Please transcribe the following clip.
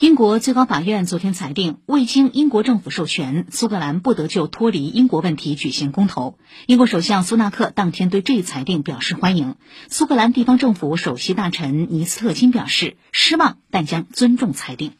英国最高法院昨天裁定未经英国政府授权苏格兰不得就脱离英国问题举行公投。英国首相苏纳克当天对这一裁定表示欢迎。苏格兰地方政府首席大臣尼斯特金表示失望但将尊重裁定。